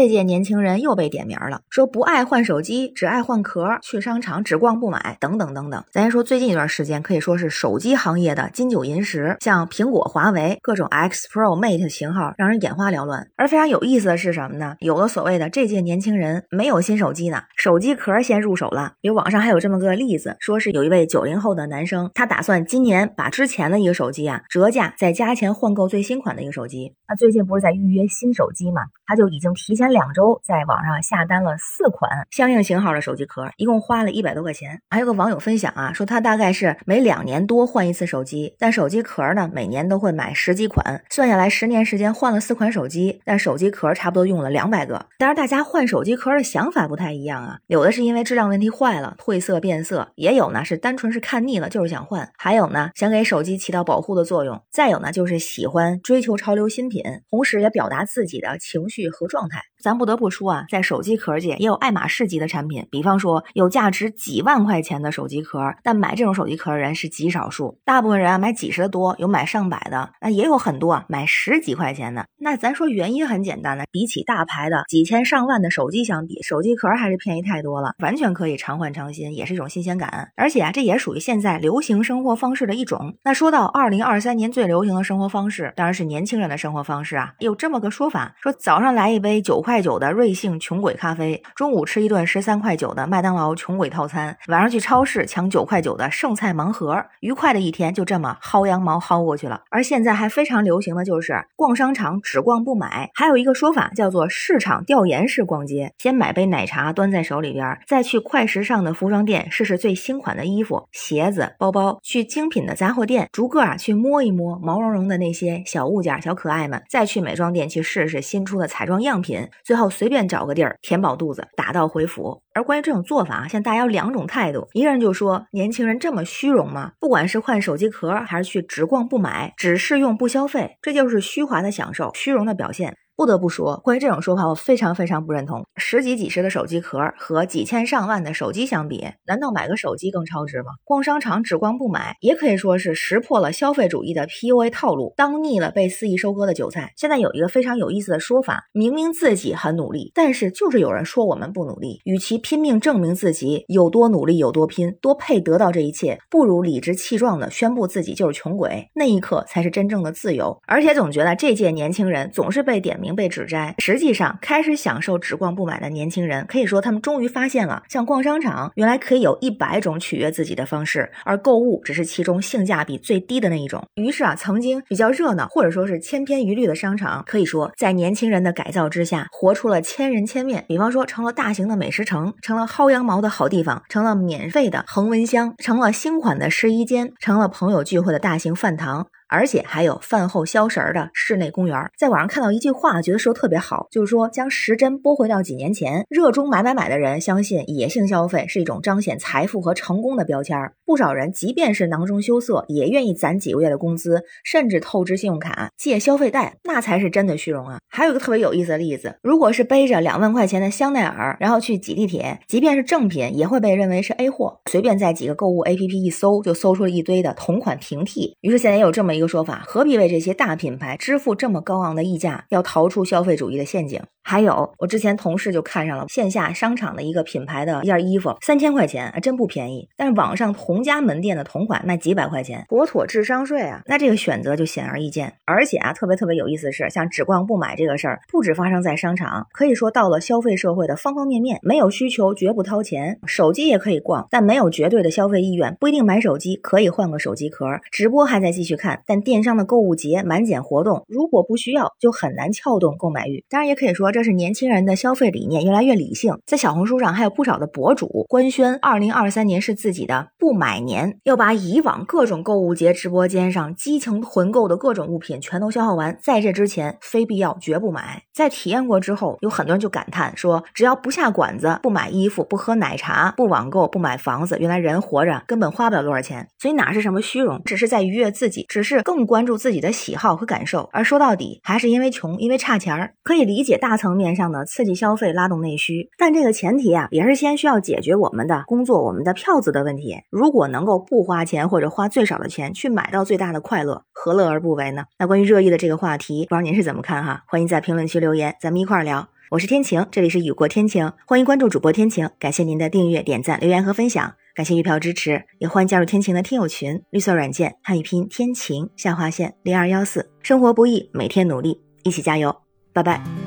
这届年轻人又被点名了，说不爱换手机，只爱换壳，去商场只逛不买，等等等等。咱先说最近一段时间，可以说是手机行业的金九银十，像苹果、华为各种 X Pro、Mate 型号，让人眼花缭乱。而非常有意思的是什么呢？有的所谓的这届年轻人没有新手机呢，手机壳先入手了。比如网上还有这么个例子，说是有一位九零后的男生，他打算今年把之前的一个手机啊折价再加钱换购最新款的一个手机。那最近不是在预约新手机嘛？他就已经提前两周在网上下单了四款相应型号的手机壳，一共花了一百多块钱。还有个网友分享啊，说他大概是每两年多换一次手机，但手机壳呢每年都会买十几款，算下来十年时间换了四款手机，但手机壳差不多用了两百个。当然，大家换手机壳的想法不太一样啊，有的是因为质量问题坏了褪色变色，也有呢是单纯是看腻了就是想换，还有呢想给手机起到保护的作用，再有呢就是喜欢追求潮流新品，同时也表达自己的情绪和状态。咱不得不说啊，在手机壳界也有爱马仕级的产品，比方说有价值几万块钱的手机壳，但买这种手机壳的人是极少数，大部分人啊买几十的多，有买上百的，那也有很多啊买十几块钱的。那咱说原因很简单呢，比起大牌的几千上万的手机相比，手机壳还是便宜太多了，完全可以常换常新，也是一种新鲜感。而且啊，这也属于现在流行生活方式的一种。那说到二零二三年最流行的生活方式，当然是年轻人的生活方式啊，有这么个说法，说早上来一杯九块。块九的瑞幸穷鬼咖啡，中午吃一顿十三块九的麦当劳穷鬼套餐，晚上去超市抢九块九的剩菜盲盒，愉快的一天就这么薅羊毛薅过去了。而现在还非常流行的就是逛商场只逛不买，还有一个说法叫做市场调研式逛街，先买杯奶茶端在手里边，再去快时尚的服装店试试最新款的衣服、鞋子、包包，去精品的杂货店逐个啊去摸一摸毛茸茸的那些小物件、小可爱们，再去美妆店去试试新出的彩妆样品。最后随便找个地儿填饱肚子，打道回府。而关于这种做法，现在大家有两种态度：一个人就说年轻人这么虚荣吗？不管是换手机壳，还是去只逛不买，只试用不消费，这就是虚华的享受，虚荣的表现。不得不说，关于这种说法，我非常非常不认同。十几几十的手机壳和几千上万的手机相比，难道买个手机更超值吗？逛商场只逛不买，也可以说是识破了消费主义的 PUA 套路，当腻了被肆意收割的韭菜。现在有一个非常有意思的说法：明明自己很努力，但是就是有人说我们不努力。与其拼命证明自己有多努力、有多拼、多配得到这一切，不如理直气壮的宣布自己就是穷鬼。那一刻才是真正的自由。而且总觉得这届年轻人总是被点名。被指摘，实际上开始享受只逛不买的年轻人，可以说他们终于发现了，像逛商场，原来可以有一百种取悦自己的方式，而购物只是其中性价比最低的那一种。于是啊，曾经比较热闹或者说是千篇一律的商场，可以说在年轻人的改造之下，活出了千人千面。比方说，成了大型的美食城，成了薅羊毛的好地方，成了免费的恒温箱，成了新款的试衣间，成了朋友聚会的大型饭堂。而且还有饭后消食儿的室内公园。在网上看到一句话，觉得说特别好，就是说将时针拨回到几年前，热衷买买买的人相信野性消费是一种彰显财富和成功的标签。不少人即便是囊中羞涩，也愿意攒几个月的工资，甚至透支信用卡借消费贷，那才是真的虚荣啊！还有一个特别有意思的例子，如果是背着两万块钱的香奈儿，然后去挤地铁，即便是正品，也会被认为是 A 货。随便在几个购物 APP 一搜，就搜出了一堆的同款平替。于是现在也有这么一。一个说法，何必为这些大品牌支付这么高昂的溢价，要逃出消费主义的陷阱？还有，我之前同事就看上了线下商场的一个品牌的一件衣服，三千块钱，还真不便宜。但是网上同家门店的同款卖几百块钱，妥妥智商税啊！那这个选择就显而易见。而且啊，特别特别有意思的是，像只逛不买这个事儿，不止发生在商场，可以说到了消费社会的方方面面。没有需求绝不掏钱，手机也可以逛，但没有绝对的消费意愿，不一定买手机，可以换个手机壳。直播还在继续看。但电商的购物节满减活动，如果不需要，就很难撬动购买欲。当然，也可以说这是年轻人的消费理念越来越理性。在小红书上，还有不少的博主官宣，二零二三年是自己的不买年，要把以往各种购物节直播间上激情囤购的各种物品全都消耗完，在这之前非必要绝不买。在体验过之后，有很多人就感叹说，只要不下馆子、不买衣服、不喝奶茶、不网购、不买房子，原来人活着根本花不了多少钱。所以哪是什么虚荣，只是在愉悦自己，只是。更关注自己的喜好和感受，而说到底还是因为穷，因为差钱儿。可以理解大层面上的刺激消费、拉动内需，但这个前提啊，也是先需要解决我们的工作、我们的票子的问题。如果能够不花钱或者花最少的钱去买到最大的快乐，何乐而不为呢？那关于热议的这个话题，不知道您是怎么看哈？欢迎在评论区留言，咱们一块儿聊。我是天晴，这里是雨过天晴，欢迎关注主播天晴，感谢您的订阅、点赞、留言和分享，感谢月票支持，也欢迎加入天晴的听友群，绿色软件汉语拼天晴下划线零二幺四，生活不易，每天努力，一起加油，拜拜。